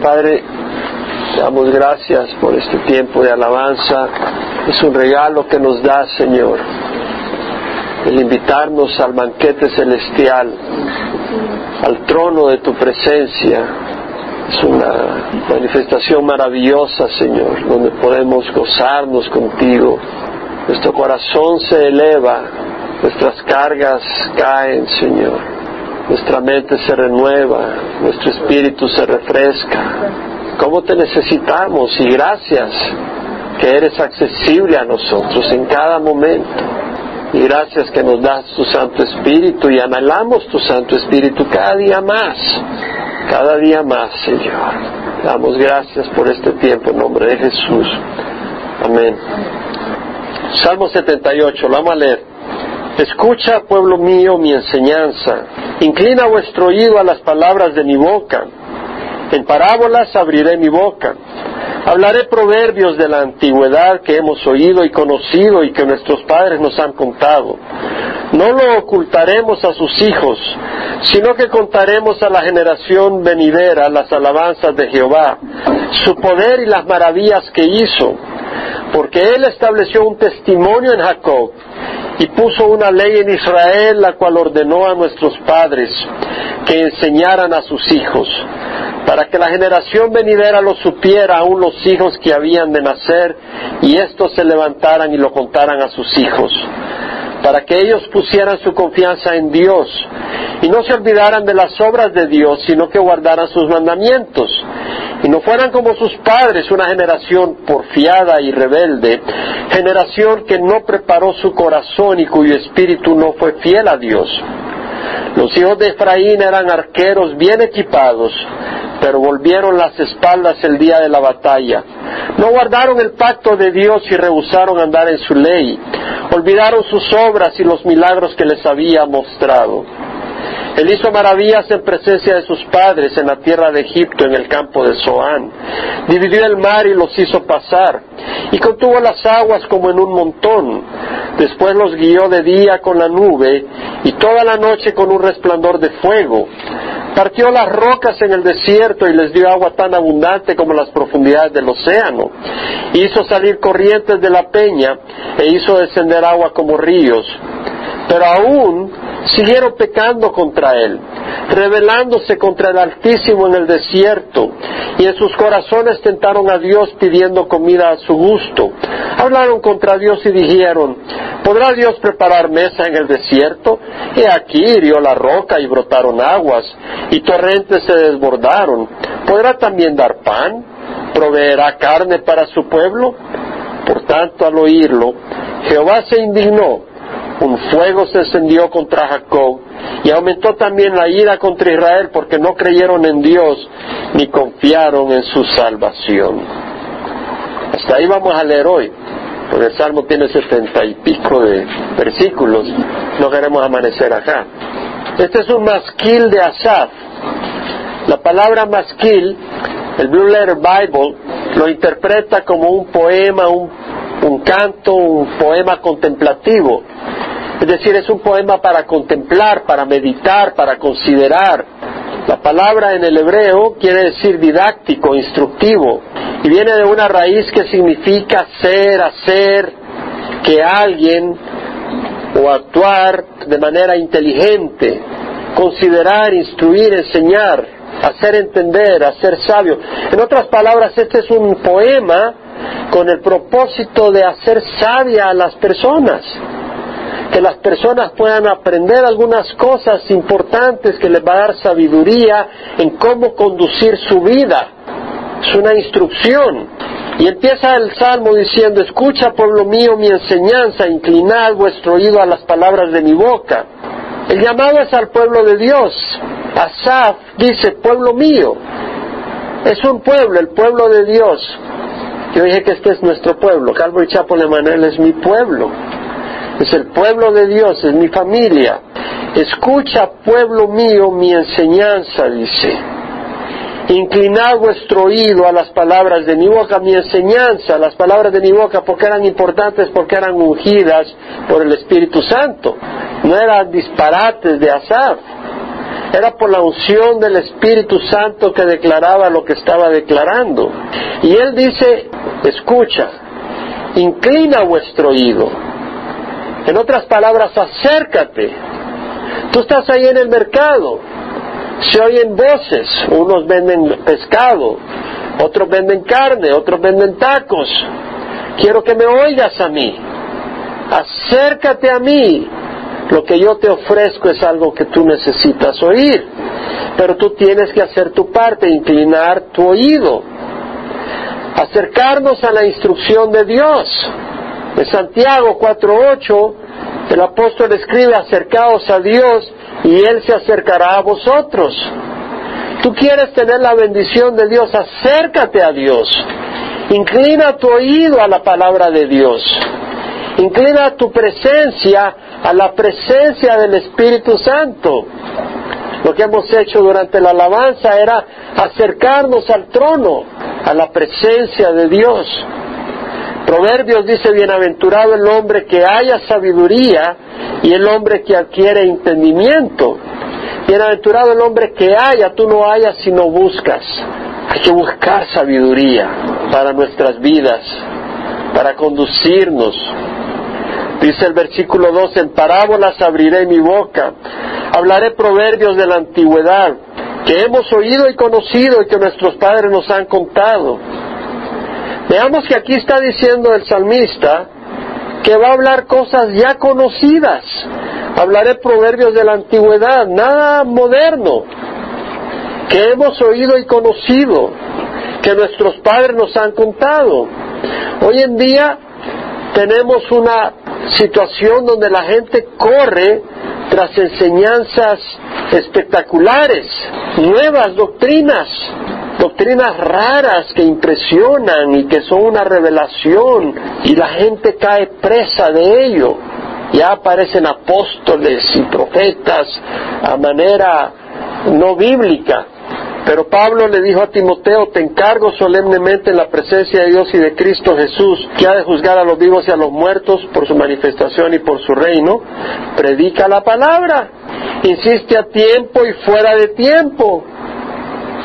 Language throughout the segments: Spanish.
Padre, te damos gracias por este tiempo de alabanza. Es un regalo que nos da, Señor, el invitarnos al banquete celestial, al trono de tu presencia. Es una manifestación maravillosa, Señor, donde podemos gozarnos contigo. Nuestro corazón se eleva, nuestras cargas caen, Señor. Nuestra mente se renueva, nuestro espíritu se refresca. ¿Cómo te necesitamos? Y gracias que eres accesible a nosotros en cada momento. Y gracias que nos das tu Santo Espíritu y anhelamos tu Santo Espíritu cada día más, cada día más, Señor. Damos gracias por este tiempo en nombre de Jesús. Amén. Salmo 78, lo vamos a leer. Escucha, pueblo mío, mi enseñanza. Inclina vuestro oído a las palabras de mi boca. En parábolas abriré mi boca. Hablaré proverbios de la antigüedad que hemos oído y conocido y que nuestros padres nos han contado. No lo ocultaremos a sus hijos, sino que contaremos a la generación venidera las alabanzas de Jehová, su poder y las maravillas que hizo, porque Él estableció un testimonio en Jacob y puso una ley en Israel, la cual ordenó a nuestros padres que enseñaran a sus hijos, para que la generación venidera lo supiera aún los hijos que habían de nacer, y éstos se levantaran y lo contaran a sus hijos, para que ellos pusieran su confianza en Dios, y no se olvidaran de las obras de Dios, sino que guardaran sus mandamientos, y no fueran como sus padres, una generación porfiada y rebelde, generación que no preparó su corazón y cuyo espíritu no fue fiel a Dios. Los hijos de Efraín eran arqueros bien equipados, pero volvieron las espaldas el día de la batalla. No guardaron el pacto de Dios y rehusaron andar en su ley. Olvidaron sus obras y los milagros que les había mostrado. Él hizo maravillas en presencia de sus padres en la tierra de Egipto, en el campo de Zoán. Dividió el mar y los hizo pasar, y contuvo las aguas como en un montón. Después los guió de día con la nube, y toda la noche con un resplandor de fuego. Partió las rocas en el desierto y les dio agua tan abundante como las profundidades del océano. Hizo salir corrientes de la peña e hizo descender agua como ríos. Pero aún siguieron pecando contra él, rebelándose contra el Altísimo en el desierto, y en sus corazones tentaron a Dios pidiendo comida a su gusto. Hablaron contra Dios y dijeron, ¿podrá Dios preparar mesa en el desierto? He aquí hirió la roca y brotaron aguas, y torrentes se desbordaron. ¿Podrá también dar pan? ¿Proveerá carne para su pueblo? Por tanto, al oírlo, Jehová se indignó un fuego se encendió contra Jacob y aumentó también la ira contra Israel porque no creyeron en Dios ni confiaron en su salvación. Hasta ahí vamos a leer hoy, porque el Salmo tiene setenta y pico de versículos, no queremos amanecer acá. Este es un masquil de Asaf. La palabra masquil, el Blue Letter Bible, lo interpreta como un poema, un, un canto, un poema contemplativo. Es decir, es un poema para contemplar, para meditar, para considerar. La palabra en el hebreo quiere decir didáctico, instructivo, y viene de una raíz que significa ser, hacer, que alguien o actuar de manera inteligente, considerar, instruir, enseñar, hacer entender, hacer sabio. En otras palabras, este es un poema con el propósito de hacer sabia a las personas que las personas puedan aprender algunas cosas importantes que les va a dar sabiduría en cómo conducir su vida. Es una instrucción. Y empieza el salmo diciendo, escucha pueblo mío mi enseñanza, inclinad vuestro oído a las palabras de mi boca. El llamado es al pueblo de Dios. Asaf dice, pueblo mío. Es un pueblo, el pueblo de Dios. Yo dije que este es nuestro pueblo. Calvo y Chapo Emanuel es mi pueblo es el pueblo de Dios, es mi familia. Escucha, pueblo mío, mi enseñanza, dice. Inclinad vuestro oído a las palabras de mi boca, mi enseñanza, las palabras de mi boca, porque eran importantes, porque eran ungidas por el Espíritu Santo. No eran disparates de Asaf. era por la unción del Espíritu Santo que declaraba lo que estaba declarando. Y él dice, escucha, inclina vuestro oído. En otras palabras, acércate. Tú estás ahí en el mercado, se oyen voces, unos venden pescado, otros venden carne, otros venden tacos. Quiero que me oigas a mí. Acércate a mí. Lo que yo te ofrezco es algo que tú necesitas oír. Pero tú tienes que hacer tu parte, inclinar tu oído. Acercarnos a la instrucción de Dios. En Santiago 4.8 el apóstol escribe, acercaos a Dios y Él se acercará a vosotros. Tú quieres tener la bendición de Dios, acércate a Dios. Inclina tu oído a la palabra de Dios. Inclina tu presencia a la presencia del Espíritu Santo. Lo que hemos hecho durante la alabanza era acercarnos al trono, a la presencia de Dios. Proverbios dice, bienaventurado el hombre que haya sabiduría y el hombre que adquiere entendimiento. Bienaventurado el hombre que haya, tú no hayas sino buscas. Hay que buscar sabiduría para nuestras vidas, para conducirnos. Dice el versículo 2, en parábolas abriré mi boca, hablaré proverbios de la antigüedad, que hemos oído y conocido y que nuestros padres nos han contado. Veamos que aquí está diciendo el salmista que va a hablar cosas ya conocidas. Hablaré proverbios de la antigüedad, nada moderno, que hemos oído y conocido, que nuestros padres nos han contado. Hoy en día tenemos una situación donde la gente corre tras enseñanzas espectaculares, nuevas doctrinas, doctrinas raras que impresionan y que son una revelación y la gente cae presa de ello. Ya aparecen apóstoles y profetas a manera no bíblica. Pero Pablo le dijo a Timoteo, te encargo solemnemente en la presencia de Dios y de Cristo Jesús, que ha de juzgar a los vivos y a los muertos por su manifestación y por su reino, predica la palabra, insiste a tiempo y fuera de tiempo,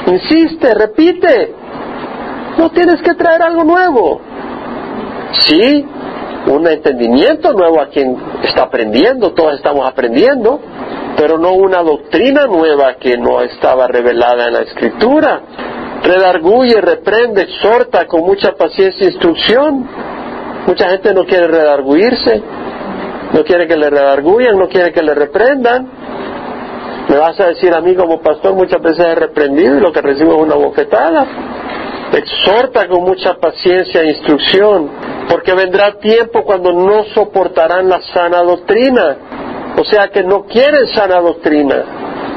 Insiste, repite. No tienes que traer algo nuevo. Sí, un entendimiento nuevo a quien está aprendiendo, todos estamos aprendiendo, pero no una doctrina nueva que no estaba revelada en la escritura. Redarguye, reprende, exhorta con mucha paciencia e instrucción. Mucha gente no quiere redarguirse, no quiere que le redarguyan, no quiere que le reprendan. Me vas a decir a mí como pastor muchas veces he reprendido y lo que recibo es una bofetada. Exhorta con mucha paciencia e instrucción, porque vendrá tiempo cuando no soportarán la sana doctrina. O sea que no quieren sana doctrina,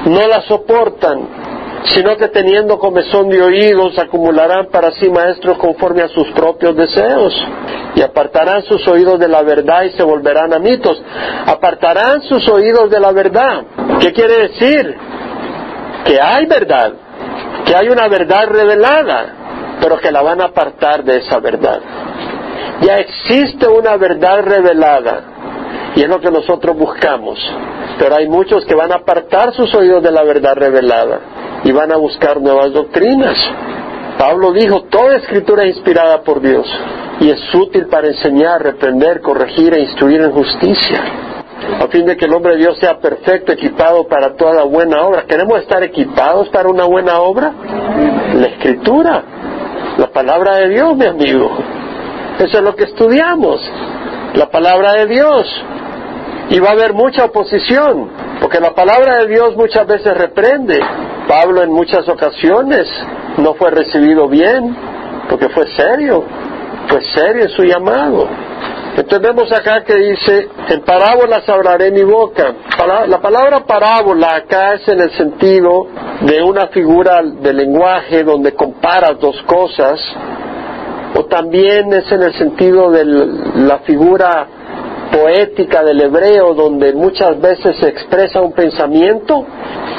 no la soportan, sino que teniendo comezón de oídos acumularán para sí maestros conforme a sus propios deseos, y apartarán sus oídos de la verdad y se volverán a mitos. Apartarán sus oídos de la verdad. ¿Qué quiere decir? Que hay verdad, que hay una verdad revelada, pero que la van a apartar de esa verdad. Ya existe una verdad revelada, y es lo que nosotros buscamos. Pero hay muchos que van a apartar sus oídos de la verdad revelada y van a buscar nuevas doctrinas. Pablo dijo, toda escritura es inspirada por Dios y es útil para enseñar, reprender, corregir e instruir en justicia, a fin de que el hombre de Dios sea perfecto, equipado para toda buena obra. ¿Queremos estar equipados para una buena obra? La escritura, la palabra de Dios, mi amigo. Eso es lo que estudiamos, la palabra de Dios. Y va a haber mucha oposición, porque la palabra de Dios muchas veces reprende. Pablo en muchas ocasiones no fue recibido bien, porque fue serio, fue serio en su llamado. Entonces vemos acá que dice, en parábolas hablaré mi boca. La palabra parábola acá es en el sentido de una figura de lenguaje donde comparas dos cosas, o también es en el sentido de la figura poética del hebreo donde muchas veces se expresa un pensamiento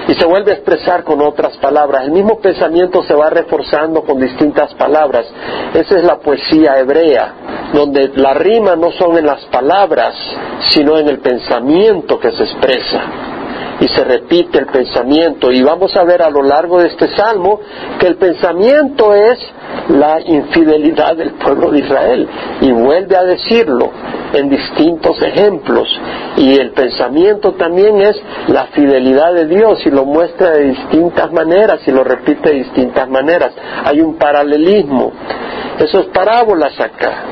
y se vuelve a expresar con otras palabras. El mismo pensamiento se va reforzando con distintas palabras. Esa es la poesía hebrea, donde la rima no son en las palabras, sino en el pensamiento que se expresa. Y se repite el pensamiento. Y vamos a ver a lo largo de este salmo que el pensamiento es la infidelidad del pueblo de Israel. Y vuelve a decirlo en distintos ejemplos. Y el pensamiento también es la fidelidad de Dios y lo muestra de distintas maneras y lo repite de distintas maneras. Hay un paralelismo. Eso es parábolas acá.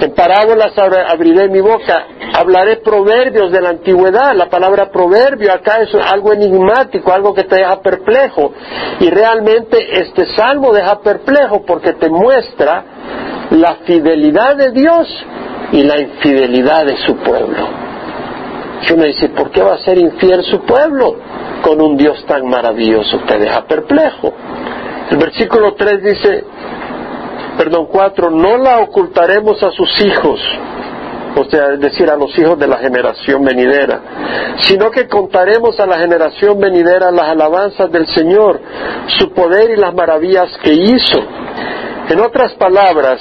En parábolas abriré mi boca, hablaré proverbios de la antigüedad. La palabra proverbio acá es algo enigmático, algo que te deja perplejo. Y realmente este salmo deja perplejo porque te muestra la fidelidad de Dios y la infidelidad de su pueblo. Y uno dice, ¿por qué va a ser infiel su pueblo con un Dios tan maravilloso? Te deja perplejo. El versículo 3 dice, perdón, 4, no la ocultaremos a sus hijos, o sea, es decir, a los hijos de la generación venidera, sino que contaremos a la generación venidera las alabanzas del Señor, su poder y las maravillas que hizo. En otras palabras,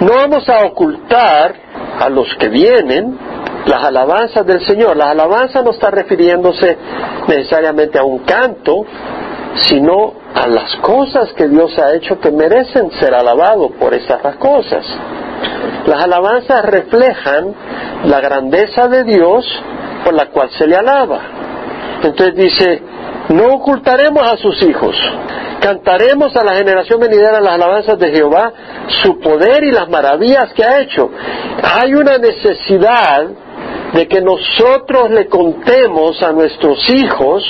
no vamos a ocultar a los que vienen las alabanzas del Señor. La alabanza no está refiriéndose necesariamente a un canto, sino a las cosas que Dios ha hecho que merecen ser alabados por esas cosas. Las alabanzas reflejan la grandeza de Dios por la cual se le alaba. Entonces dice, no ocultaremos a sus hijos, cantaremos a la generación venidera las alabanzas de Jehová, su poder y las maravillas que ha hecho. Hay una necesidad de que nosotros le contemos a nuestros hijos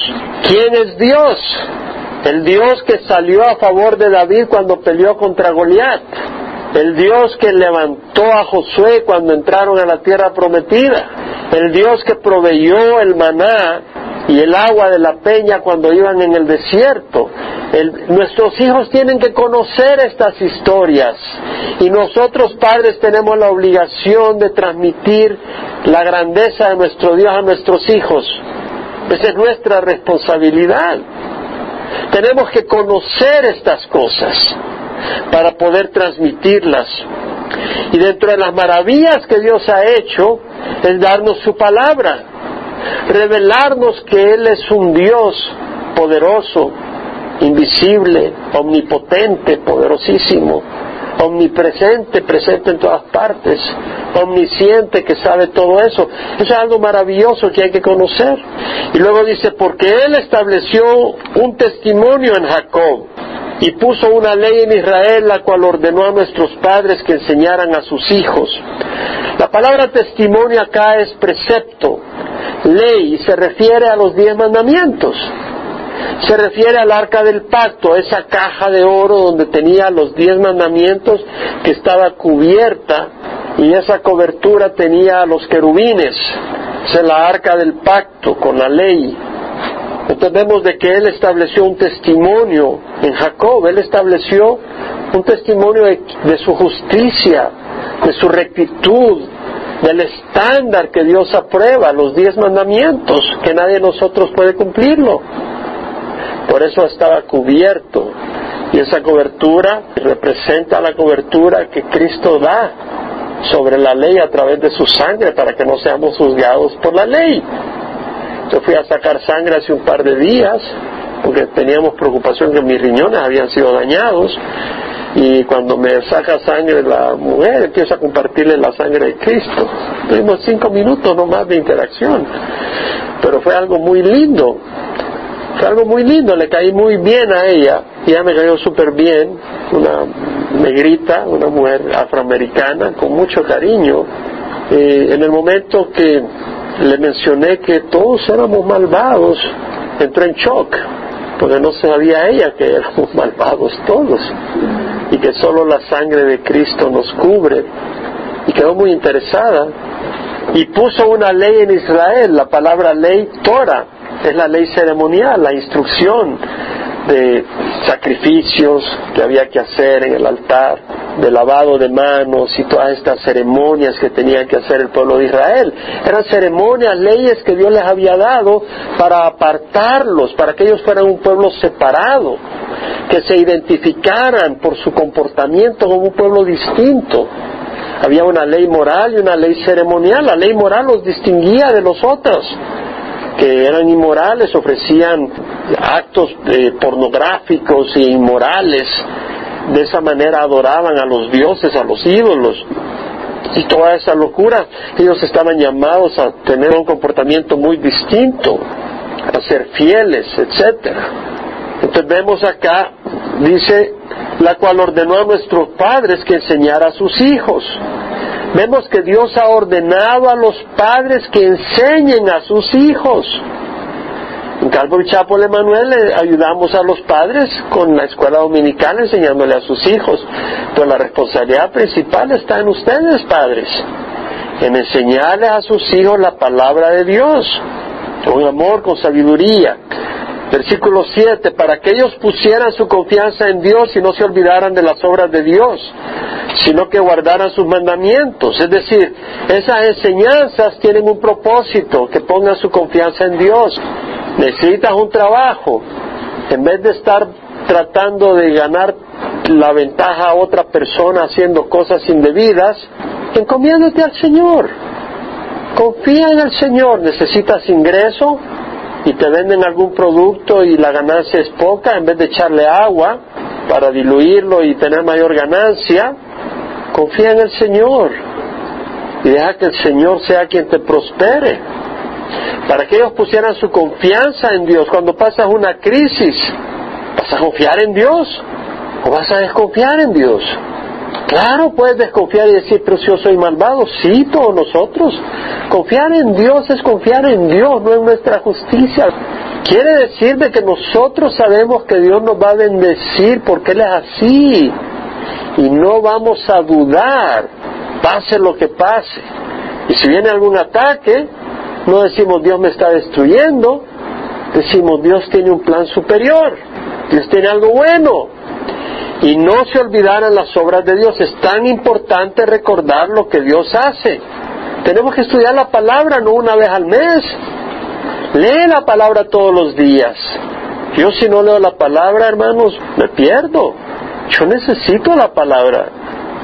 quién es Dios, el Dios que salió a favor de David cuando peleó contra Goliat, el Dios que levantó a Josué cuando entraron a la tierra prometida, el Dios que proveyó el maná y el agua de la peña cuando iban en el desierto. nuestros hijos tienen que conocer estas historias y nosotros padres tenemos la obligación de transmitir la grandeza de nuestro Dios a nuestros hijos. Esa es nuestra responsabilidad. Tenemos que conocer estas cosas para poder transmitirlas. Y dentro de las maravillas que Dios ha hecho es darnos su palabra, revelarnos que Él es un Dios poderoso, invisible, omnipotente, poderosísimo, omnipresente, presente en todas partes, omnisciente, que sabe todo eso. Eso es algo maravilloso que hay que conocer. Y luego dice, porque Él estableció un testimonio en Jacob y puso una ley en Israel, la cual ordenó a nuestros padres que enseñaran a sus hijos. La palabra testimonio acá es precepto, ley, y se refiere a los diez mandamientos se refiere al arca del pacto, esa caja de oro donde tenía los diez mandamientos que estaba cubierta y esa cobertura tenía los querubines, es la arca del pacto con la ley. Entendemos de que Él estableció un testimonio en Jacob, Él estableció un testimonio de su justicia, de su rectitud, del estándar que Dios aprueba, los diez mandamientos, que nadie de nosotros puede cumplirlo. Por eso estaba cubierto. Y esa cobertura representa la cobertura que Cristo da sobre la ley a través de su sangre para que no seamos juzgados por la ley. Yo fui a sacar sangre hace un par de días porque teníamos preocupación que mis riñones habían sido dañados y cuando me saca sangre la mujer empieza a compartirle la sangre de Cristo. Tuvimos cinco minutos nomás de interacción, pero fue algo muy lindo fue algo muy lindo, le caí muy bien a ella, ella me cayó súper bien, una negrita, una mujer afroamericana, con mucho cariño. en el momento que le mencioné que todos éramos malvados, entró en shock, porque no sabía ella que éramos malvados todos, y que solo la sangre de Cristo nos cubre, y quedó muy interesada, y puso una ley en Israel, la palabra ley Torah, es la ley ceremonial, la instrucción de sacrificios que había que hacer en el altar, de lavado de manos y todas estas ceremonias que tenía que hacer el pueblo de Israel. Eran ceremonias, leyes que Dios les había dado para apartarlos, para que ellos fueran un pueblo separado, que se identificaran por su comportamiento como un pueblo distinto. Había una ley moral y una ley ceremonial. La ley moral los distinguía de los otros que eran inmorales, ofrecían actos eh, pornográficos e inmorales, de esa manera adoraban a los dioses, a los ídolos. Y toda esa locura, ellos estaban llamados a tener un comportamiento muy distinto, a ser fieles, etcétera. Entonces vemos acá, dice, la cual ordenó a nuestros padres que enseñara a sus hijos. Vemos que Dios ha ordenado a los padres que enseñen a sus hijos. En Calvo y Chapo Emanuel le ayudamos a los padres con la escuela dominical enseñándole a sus hijos. Pero la responsabilidad principal está en ustedes, padres, en enseñarles a sus hijos la palabra de Dios, con amor, con sabiduría. Versículo 7, para que ellos pusieran su confianza en Dios y no se olvidaran de las obras de Dios, sino que guardaran sus mandamientos. Es decir, esas enseñanzas tienen un propósito, que pongan su confianza en Dios. Necesitas un trabajo, en vez de estar tratando de ganar la ventaja a otra persona haciendo cosas indebidas, encomiéndate al Señor. Confía en el Señor. Necesitas ingreso, y te venden algún producto y la ganancia es poca, en vez de echarle agua para diluirlo y tener mayor ganancia, confía en el Señor y deja que el Señor sea quien te prospere. Para que ellos pusieran su confianza en Dios cuando pasas una crisis, ¿vas a confiar en Dios o vas a desconfiar en Dios? Claro, puedes desconfiar y decir, pero si yo soy malvado, sí, todos nosotros. Confiar en Dios es confiar en Dios, no en nuestra justicia. Quiere decir de que nosotros sabemos que Dios nos va a bendecir porque Él es así. Y no vamos a dudar, pase lo que pase. Y si viene algún ataque, no decimos Dios me está destruyendo, decimos Dios tiene un plan superior, Dios tiene algo bueno y no se olvidaran las obras de Dios. Es tan importante recordar lo que Dios hace. Tenemos que estudiar la palabra no una vez al mes. Lee la palabra todos los días. Yo si no leo la palabra, hermanos, me pierdo. Yo necesito la palabra.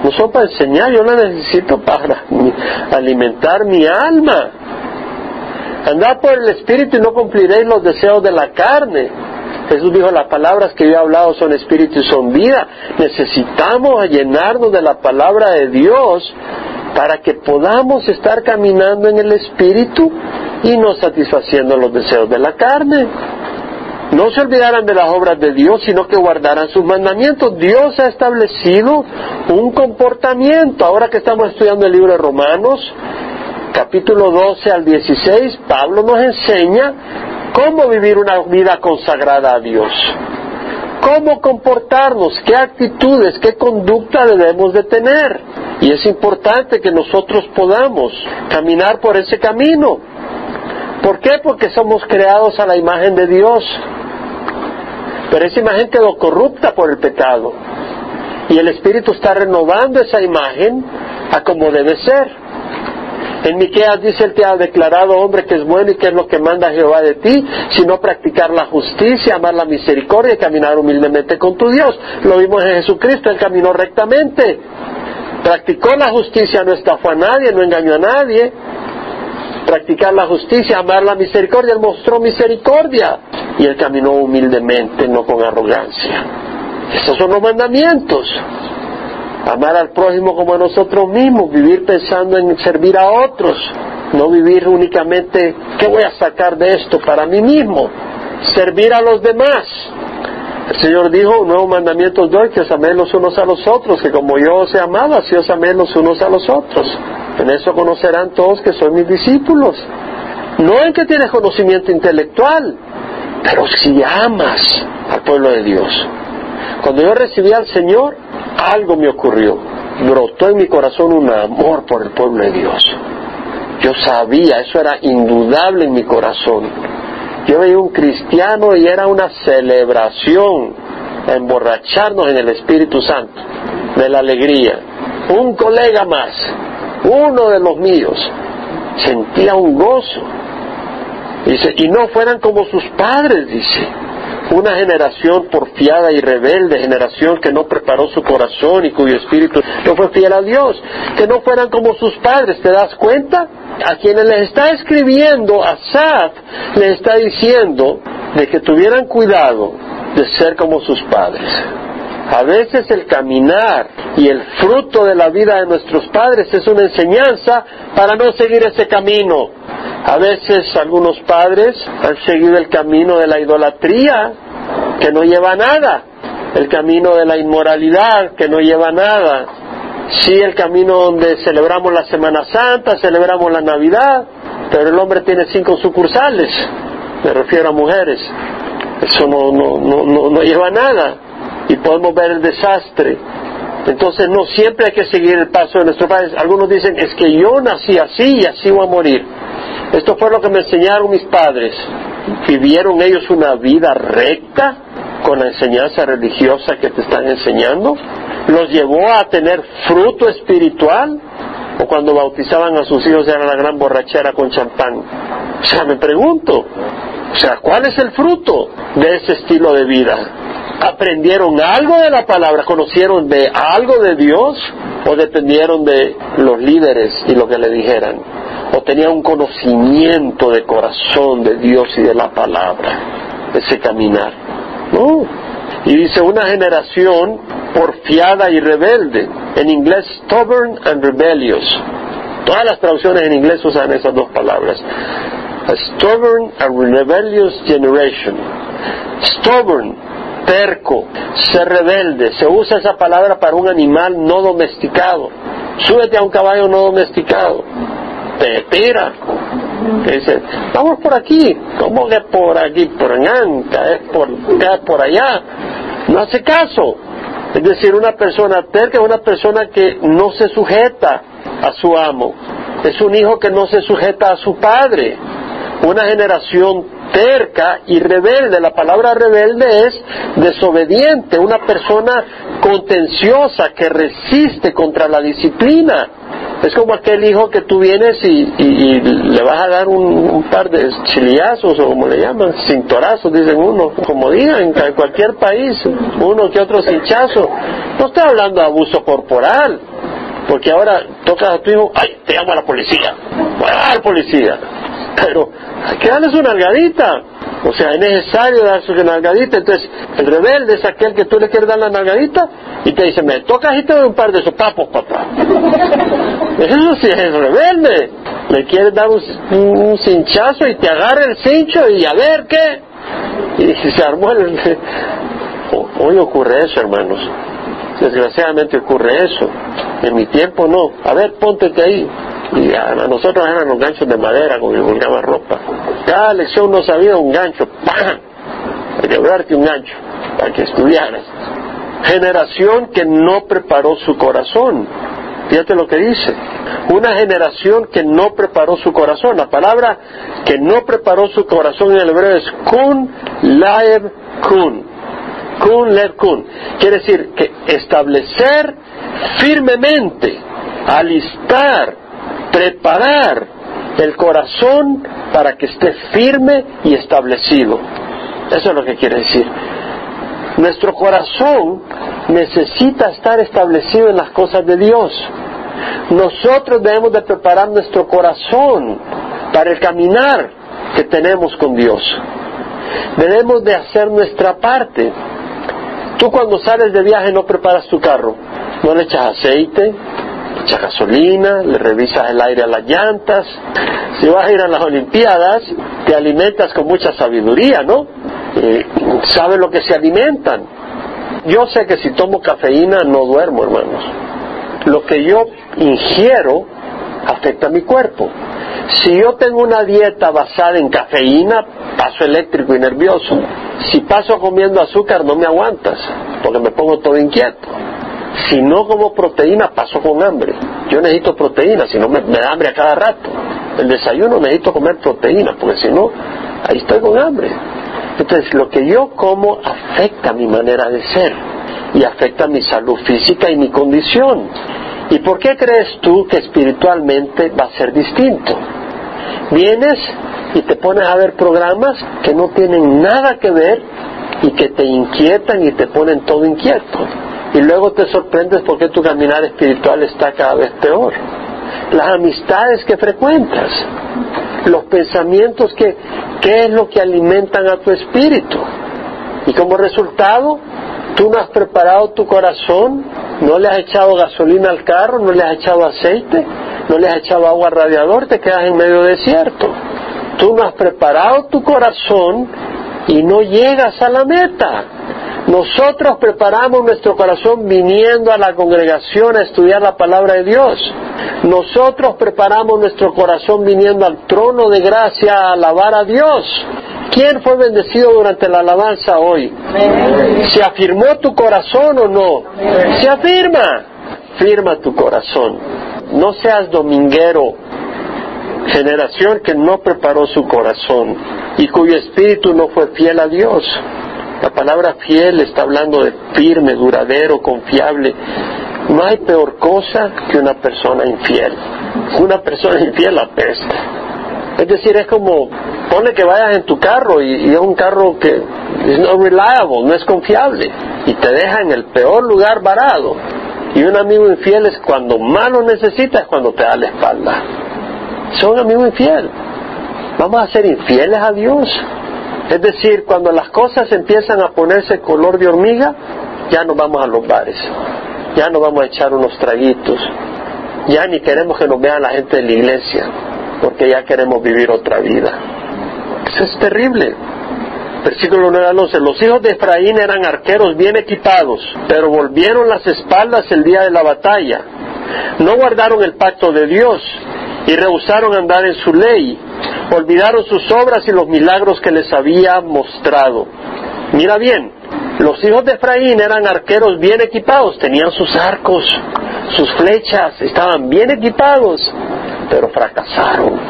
No solo para enseñar, yo la necesito para alimentar mi alma. Andad por el Espíritu y no cumpliréis los deseos de la carne. Jesús dijo, las palabras que yo he hablado son espíritu y son vida. Necesitamos llenarnos de la palabra de Dios para que podamos estar caminando en el espíritu y no satisfaciendo los deseos de la carne. No se olvidaran de las obras de Dios, sino que guardaran sus mandamientos. Dios ha establecido un comportamiento. Ahora que estamos estudiando el libro de Romanos, capítulo 12 al 16, Pablo nos enseña cómo vivir una vida consagrada a Dios, cómo comportarnos, qué actitudes, qué conducta debemos de tener. Y es importante que nosotros podamos caminar por ese camino. ¿Por qué? Porque somos creados a la imagen de Dios. Pero esa imagen quedó corrupta por el pecado. Y el Espíritu está renovando esa imagen a como debe ser. En Miqueas dice, Él te ha declarado, hombre, que es bueno y que es lo que manda Jehová de ti, sino practicar la justicia, amar la misericordia y caminar humildemente con tu Dios. Lo vimos en Jesucristo, Él caminó rectamente. Practicó la justicia, no estafó a nadie, no engañó a nadie. Practicar la justicia, amar la misericordia, Él mostró misericordia. Y Él caminó humildemente, no con arrogancia. Esos son los mandamientos amar al prójimo como a nosotros mismos, vivir pensando en servir a otros, no vivir únicamente, ¿qué voy a sacar de esto para mí mismo? Servir a los demás. El Señor dijo, un nuevo mandamiento doy, que os améis los unos a los otros, que como yo os he amado, así os améis los unos a los otros. En eso conocerán todos que son mis discípulos. No en que tienes conocimiento intelectual, pero si amas al pueblo de Dios. Cuando yo recibí al Señor, algo me ocurrió. Brotó en mi corazón un amor por el pueblo de Dios. Yo sabía, eso era indudable en mi corazón. Yo veía un cristiano y era una celebración, emborracharnos en el Espíritu Santo, de la alegría. Un colega más, uno de los míos, sentía un gozo. Dice, y no fueran como sus padres, dice una generación porfiada y rebelde, generación que no preparó su corazón y cuyo espíritu no fue fiel a Dios, que no fueran como sus padres, ¿te das cuenta? A quienes les está escribiendo, a Saf les está diciendo de que tuvieran cuidado de ser como sus padres. A veces el caminar y el fruto de la vida de nuestros padres es una enseñanza para no seguir ese camino. A veces algunos padres han seguido el camino de la idolatría, que no lleva a nada, el camino de la inmoralidad, que no lleva a nada. Sí, el camino donde celebramos la Semana Santa, celebramos la Navidad, pero el hombre tiene cinco sucursales, me refiero a mujeres. Eso no, no, no, no lleva a nada y podemos ver el desastre. Entonces no siempre hay que seguir el paso de nuestros padres. Algunos dicen, es que yo nací así y así voy a morir. Esto fue lo que me enseñaron mis padres. ¿Vivieron ellos una vida recta con la enseñanza religiosa que te están enseñando? ¿Los llevó a tener fruto espiritual? ¿O cuando bautizaban a sus hijos era la gran borrachera con champán? O sea, me pregunto, o sea, ¿cuál es el fruto de ese estilo de vida? ¿Aprendieron algo de la palabra? ¿Conocieron de algo de Dios? ¿O dependieron de los líderes y lo que le dijeran? ¿O tenían un conocimiento de corazón de Dios y de la palabra? Ese caminar. No. Y dice una generación porfiada y rebelde. En inglés, stubborn and rebellious. Todas las traducciones en inglés usan esas dos palabras. A stubborn and rebellious generation. Stubborn terco, ser rebelde. Se usa esa palabra para un animal no domesticado. Súbete a un caballo no domesticado. Te tira. dice, vamos por aquí. ¿Cómo que por aquí? Por anca, es por acá, por allá. No hace caso. Es decir, una persona terca es una persona que no se sujeta a su amo. Es un hijo que no se sujeta a su padre. Una generación terca y rebelde. La palabra rebelde es desobediente, una persona contenciosa que resiste contra la disciplina. Es como aquel hijo que tú vienes y, le vas a dar un, par de chiliazos o como le llaman, cintorazos, dicen uno, como digan en cualquier país, uno que otro cinchazo. No estoy hablando de abuso corporal, porque ahora tocas a tu hijo, ay, te llamo a la policía, voy a la policía pero hay que darle su nalgadita. O sea, es necesario dar su nalgadita. Entonces, el rebelde es aquel que tú le quieres dar la nalgadita y te dice, me tocas y te doy un par de esos papos, papá. Eso sí es rebelde. Le quieres dar un, cinchazo y te agarra el cincho y a ver qué. Y se armó el... Hoy ocurre eso, hermanos. Desgraciadamente ocurre eso. En mi tiempo no. A ver, póntete ahí. Y a, nosotros eran los ganchos de madera con que colgaba ropa. Cada lección no sabía un gancho, ¡pam! A quebrarte un gancho para que estudiaras. Generación que no preparó su corazón. Fíjate lo que dice. Una generación que no preparó su corazón. La palabra que no preparó su corazón en el hebreo es kun laev kun. Kun lev kun. Quiere decir que establecer firmemente, alistar, preparar el corazón para que esté firme y establecido. Eso es lo que quiere decir. Nuestro corazón necesita estar establecido en las cosas de Dios. Nosotros debemos de preparar nuestro corazón para el caminar que tenemos con Dios. Debemos de hacer nuestra parte. Tú cuando sales de viaje no preparas tu carro, no le echas aceite, echa gasolina, le revisas el aire a las llantas. Si vas a ir a las Olimpiadas, te alimentas con mucha sabiduría, ¿no? Eh, sabes lo que se alimentan. Yo sé que si tomo cafeína no duermo, hermanos. Lo que yo ingiero afecta a mi cuerpo. Si yo tengo una dieta basada en cafeína, paso eléctrico y nervioso. Si paso comiendo azúcar, no me aguantas, porque me pongo todo inquieto. Si no como proteína, paso con hambre. Yo necesito proteína, si no me, da hambre a cada rato. El desayuno necesito comer proteína, porque si no, ahí estoy con hambre. Entonces, lo que yo como afecta mi manera de ser y afecta mi salud física y mi condición. ¿Y por qué crees tú que espiritualmente va a ser distinto? Vienes y te pones a ver programas que no tienen nada que ver y que te inquietan y te ponen todo inquieto. Y luego te sorprendes porque tu caminar espiritual está cada vez peor. Las amistades que frecuentas, los pensamientos que, ¿qué es lo que alimentan a tu espíritu? Y como resultado, tú no has preparado tu corazón, no le has echado gasolina al carro, no le has echado aceite, no le has echado agua al radiador, te quedas en medio desierto. Tú no has preparado tu corazón y no llegas a la meta. Nosotros preparamos nuestro corazón viniendo a la congregación a estudiar la palabra de Dios. Nosotros preparamos nuestro corazón viniendo al trono de gracia a alabar a Dios. ¿Quién fue bendecido durante la alabanza hoy? ¿Se afirmó tu corazón o no? Se afirma. Firma tu corazón. No seas dominguero. Generación que no preparó su corazón y cuyo espíritu no fue fiel a Dios. La palabra fiel está hablando de firme, duradero, confiable. No hay peor cosa que una persona infiel. Una persona infiel apesta. Es decir, es como, pone que vayas en tu carro y, es un carro que es no reliable, no es confiable, y te deja en el peor lugar varado. Y un amigo infiel es cuando más lo necesitas, cuando te da la espalda. Son amigos infiel. Vamos a ser infieles a Dios. Es decir, cuando las cosas empiezan a ponerse color de hormiga, ya no vamos a los bares, ya no vamos a echar unos traguitos, ya ni queremos que nos vean la gente de la iglesia, porque ya queremos vivir otra vida. Eso es terrible. Versículo 9 al 11. Los hijos de Efraín eran arqueros bien equipados, pero volvieron las espaldas el día de la batalla. No guardaron el pacto de Dios y rehusaron andar en su ley olvidaron sus obras y los milagros que les había mostrado. Mira bien, los hijos de Efraín eran arqueros bien equipados, tenían sus arcos, sus flechas, estaban bien equipados, pero fracasaron.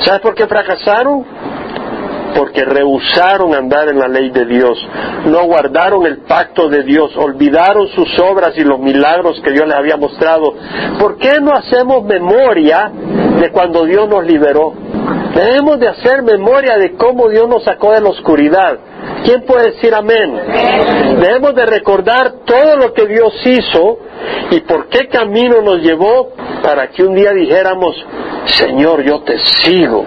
¿Sabes por qué fracasaron? Porque rehusaron andar en la ley de Dios, no guardaron el pacto de Dios, olvidaron sus obras y los milagros que Dios les había mostrado. ¿Por qué no hacemos memoria de cuando Dios nos liberó? Debemos de hacer memoria de cómo Dios nos sacó de la oscuridad. ¿Quién puede decir amén? Debemos de recordar todo lo que Dios hizo y por qué camino nos llevó para que un día dijéramos, Señor, yo te sigo.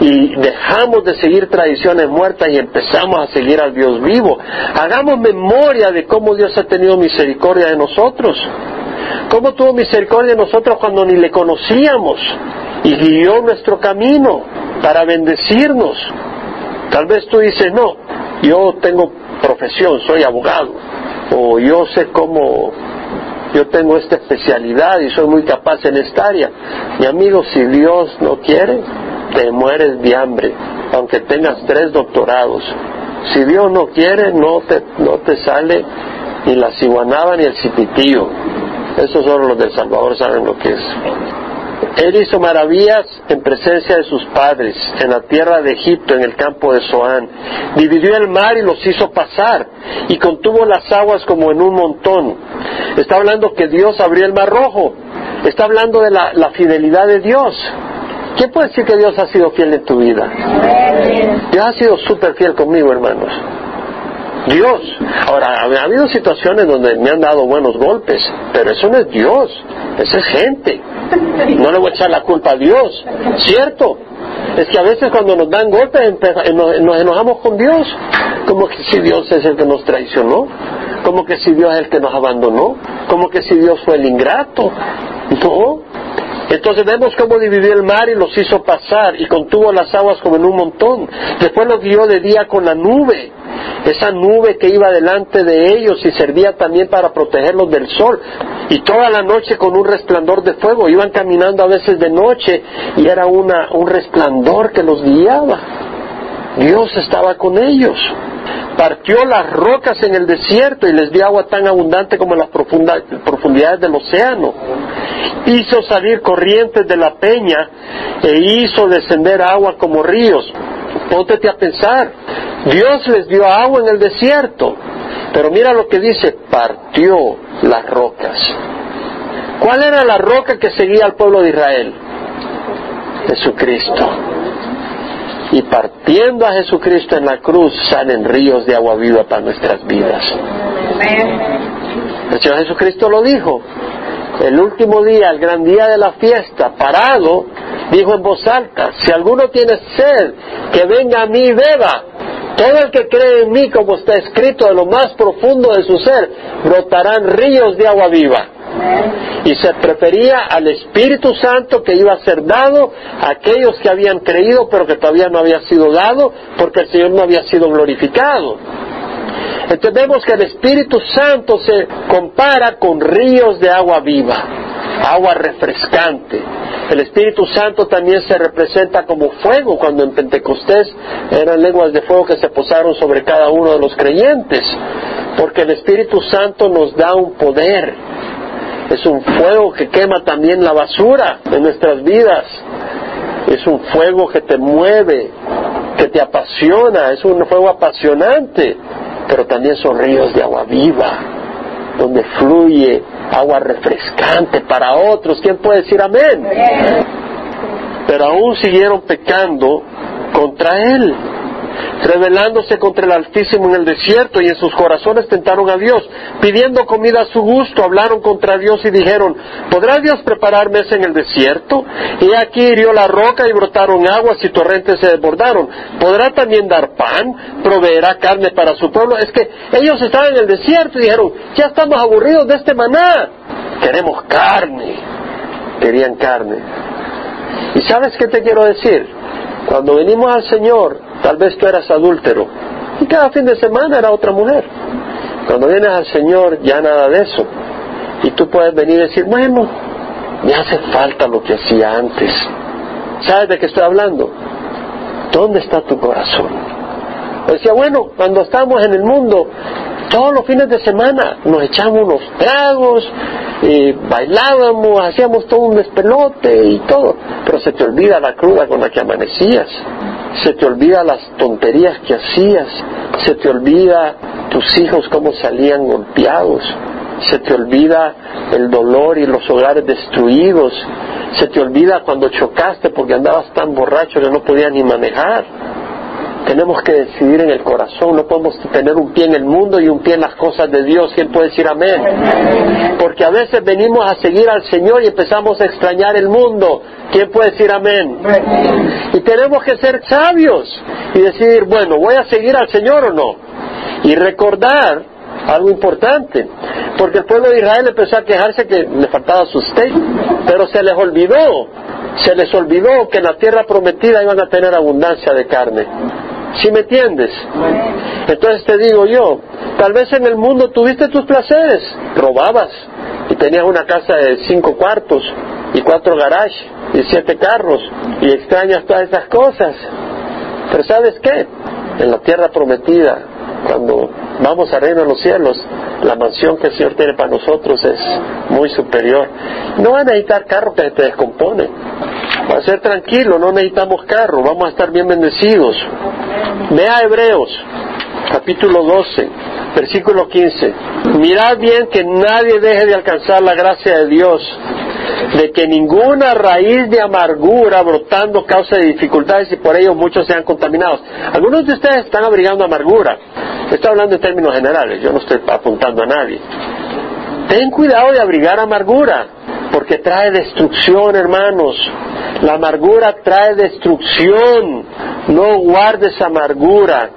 Y dejamos de seguir tradiciones muertas y empezamos a seguir al Dios vivo. Hagamos memoria de cómo Dios ha tenido misericordia de nosotros. Cómo tuvo misericordia de nosotros cuando ni le conocíamos y guió nuestro camino para bendecirnos. Tal vez tú dices, no, yo tengo profesión, soy abogado, o yo sé cómo, yo tengo esta especialidad y soy muy capaz en esta área. Mi amigo, si Dios no quiere, te mueres de hambre, aunque tengas tres doctorados. Si Dios no quiere, no te, no te sale ni la ciguanaba ni el cipitío. Esos son los del Salvador, saben lo que es. Él hizo maravillas en presencia de sus padres, en la tierra de Egipto, en el campo de Zoán. Dividió el mar y los hizo pasar, y contuvo las aguas como en un montón. Está hablando que Dios abrió el mar rojo. Está hablando de la, fidelidad de Dios. ¿Quién puede decir que Dios ha sido fiel en tu vida? Dios ha sido súper fiel conmigo, hermanos. Dios. Ahora, ha habido situaciones donde me han dado buenos golpes, pero eso no es Dios, eso es gente. No le voy a echar la culpa a Dios, ¿cierto? Es que a veces cuando nos dan golpes nos enojamos con Dios, como que si Dios es el que nos traicionó, como que si Dios es el que nos abandonó, como que si Dios fue el ingrato. No, entonces vemos cómo dividió el mar y los hizo pasar y contuvo las aguas como en un montón. Después los guió de día con la nube, esa nube que iba delante de ellos y servía también para protegerlos del sol. Y toda la noche con un resplandor de fuego. Iban caminando a veces de noche y era una, un resplandor que los guiaba. Dios estaba con ellos partió las rocas en el desierto y les dio agua tan abundante como las profundidades del océano. Hizo salir corrientes de la peña e hizo descender agua como ríos. Póntete a pensar, Dios les dio agua en el desierto, pero mira lo que dice, partió las rocas. ¿Cuál era la roca que seguía al pueblo de Israel? Jesucristo. y partiendo a Jesucristo en la cruz salen ríos de agua viva para nuestras vidas. El Señor Jesucristo lo dijo. El último día, el gran día de la fiesta, parado, dijo en voz alta, si alguno tiene sed, que venga a mí y beba. Todo el que cree en mí, como está escrito, de lo más profundo de su ser, brotarán ríos de agua viva. Y se prefería al Espíritu Santo que iba a ser dado a aquellos que habían creído, pero que todavía no había sido dado, porque el Señor no había sido glorificado. Entonces vemos que el Espíritu Santo se compara con ríos de agua viva, agua refrescante. El Espíritu Santo también se representa como fuego cuando en Pentecostés eran lenguas de fuego que se posaron sobre cada uno de los creyentes, porque el Espíritu Santo nos da un poder. Es un fuego que quema también la basura de nuestras vidas. Es un fuego que te mueve, que te apasiona, es un fuego apasionante pero también son ríos de agua viva, donde fluye agua refrescante para otros. ¿Quién puede decir amén? Pero aún siguieron pecando contra Él rebelándose contra el Altísimo en el desierto y en sus corazones tentaron a Dios, pidiendo comida a su gusto, hablaron contra Dios y dijeron, ¿podrá Dios preparar mesa en el desierto? Y aquí hirió la roca y brotaron aguas y torrentes se desbordaron. ¿Podrá también dar pan? ¿Proveerá carne para su pueblo? Es que ellos estaban en el desierto y dijeron, ya estamos aburridos de este maná, queremos carne. Querían carne. ¿Y sabes qué te quiero decir? Cuando venimos al Señor, Tal vez tú eras adúltero y cada fin de semana era otra mujer. Cuando vienes al Señor ya nada de eso. Y tú puedes venir y decir, bueno, me hace falta lo que hacía antes. ¿Sabes de qué estoy hablando? ¿Dónde está tu corazón? Decía, bueno, cuando estamos en el mundo, todos los fines de semana nos echamos unos tragos, bailábamos, hacíamos todo un despelote y todo, pero se te olvida la cruda con la que amanecías se te olvida las tonterías que hacías, se te olvida tus hijos cómo salían golpeados, se te olvida el dolor y los hogares destruidos, se te olvida cuando chocaste porque andabas tan borracho que no podías ni manejar. Tenemos que decidir en el corazón, no podemos tener un pie en el mundo y un pie en las cosas de Dios. ¿Quién puede decir amén? Porque a veces venimos a seguir al Señor y empezamos a extrañar el mundo. ¿Quién puede decir amén? Y tenemos que ser sabios y decir, bueno, ¿voy a seguir al Señor o no? Y recordar algo importante, porque el pueblo de Israel empezó a quejarse que le faltaba sustento, pero se les olvidó, se les olvidó que en la tierra prometida iban a tener abundancia de carne. ¿Sí me entiendes? Entonces te digo yo, tal vez en el mundo tuviste tus placeres, robabas y tenías una casa de cinco cuartos y cuatro garages y siete carros y extrañas todas esas cosas. Pero ¿sabes qué? En la tierra prometida, cuando vamos a reino de los cielos, la mansión que el Señor tiene para nosotros es muy superior. No va a necesitar carro que te descompone. Va a ser tranquilo, no necesitamos carro, vamos a estar bien bendecidos. Vea Hebreos, capítulo 12, versículo 15. Mirad bien que nadie deje de alcanzar la gracia de Dios, de que ninguna raíz de amargura brotando causa de dificultades y por ello muchos sean contaminados. Algunos de ustedes están abrigando amargura. Estoy hablando en términos generales, yo no estoy apuntando a nadie. Ten cuidado de abrigar amargura, porque trae destrucción, hermanos. La amargura trae destrucción. No guardes amargura.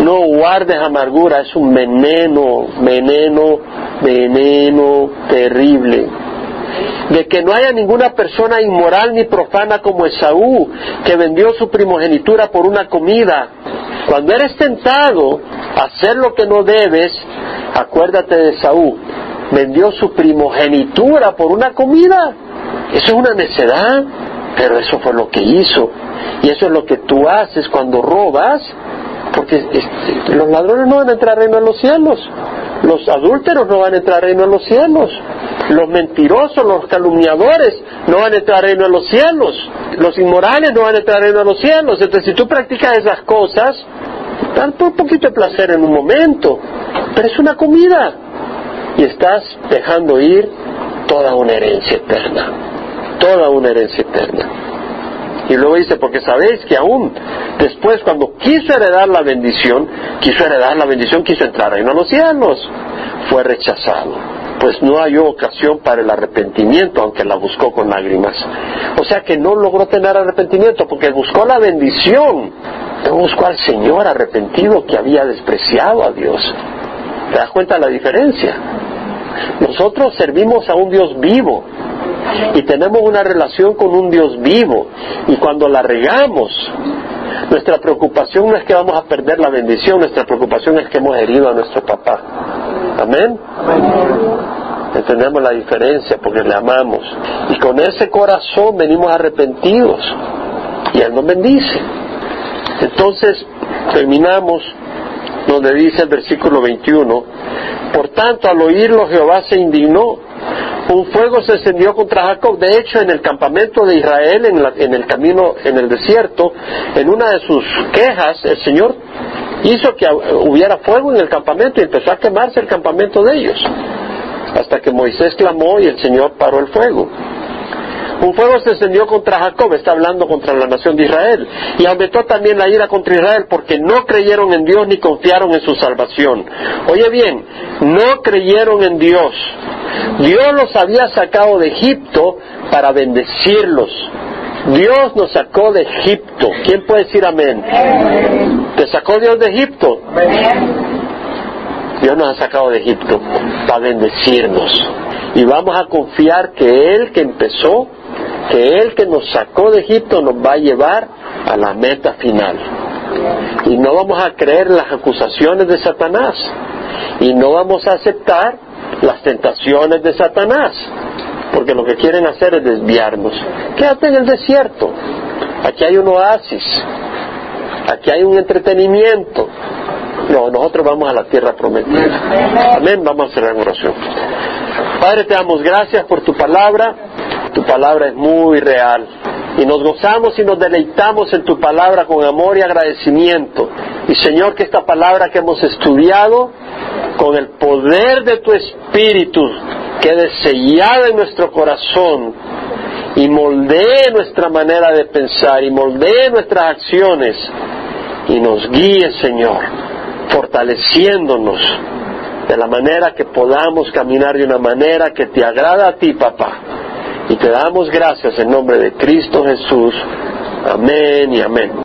No guardes amargura. Es un veneno, veneno, veneno terrible. De que no haya ninguna persona inmoral ni profana como Esaú, que vendió su primogenitura por una comida. Cuando eres tentado a hacer lo que no debes, acuérdate de Esaú. Vendió su primogenitura por una comida. Eso es una necedad. Pero eso fue lo que hizo. Y eso es lo que tú haces cuando robas, porque este, los ladrones no van a entrar al reino de los cielos. Los adúlteros no van a entrar al reino de los cielos. Los mentirosos, los calumniadores no van a entrar al reino de los cielos. Los inmorales no van a entrar al reino de los cielos. Entonces, si tú practicas esas cosas, dan un poquito de placer en un momento, pero es una comida. Y estás dejando ir toda una herencia eterna toda una herencia eterna. Y luego dice, porque sabéis que aún después cuando quiso heredar la bendición, quiso heredar la bendición, quiso entrar en los cielos, fue rechazado pues no halló ocasión para el arrepentimiento, aunque la buscó con lágrimas. O sea que no logró tener arrepentimiento, porque buscó la bendición, no buscó al Señor arrepentido que había despreciado a Dios. ¿Te das cuenta de la diferencia? Nosotros servimos a un Dios vivo y tenemos una relación con un Dios vivo y cuando la regamos, nuestra preocupación no es que vamos a perder la bendición, nuestra preocupación es que hemos herido a nuestro papá. Amén. Entendemos la diferencia porque le amamos. Y con ese corazón venimos arrepentidos. Y Él nos bendice. Entonces, terminamos donde dice el versículo 21, por tanto al oírlo Jehová se indignó, un fuego se encendió contra Jacob, de hecho en el campamento de Israel, en, en el camino, en el desierto, en una de sus quejas, el Señor hizo que hubiera fuego en el campamento y empezó a quemarse el campamento de ellos, hasta que Moisés clamó y el Señor paró el fuego. Un fuego se encendió contra Jacob, está hablando contra la nación de Israel, y aumentó también la ira contra Israel porque no creyeron en Dios ni confiaron en su salvación. Oye bien, no creyeron en Dios. Dios los había sacado de Egipto para bendecirlos. Dios nos sacó de Egipto. ¿Quién puede decir amén? ¿Te sacó Dios de Egipto? Dios nos ha sacado de Egipto para bendecirnos. Y vamos a confiar que Él que empezó que Él que nos sacó de Egipto nos va a llevar a la meta final. Y no vamos a creer las acusaciones de Satanás. Y no vamos a aceptar las tentaciones de Satanás. Porque lo que quieren hacer es desviarnos. Quédate en el desierto. Aquí hay un oasis. Aquí hay un entretenimiento. No, nosotros vamos a la tierra prometida. Amén. Vamos a hacer la oración. Padre, te damos gracias por tu palabra. Tu palabra es muy real. Y nos gozamos y nos deleitamos en tu palabra con amor y agradecimiento. Y Señor, que esta palabra que hemos estudiado, con el poder de tu Espíritu, quede sellada en nuestro corazón y moldee nuestra manera de pensar y moldee nuestras acciones y nos guíe, Señor, fortaleciéndonos de la manera que podamos caminar de una manera que te agrada a ti, papá. Y te damos gracias en nombre de Cristo Jesús. Amén y amén.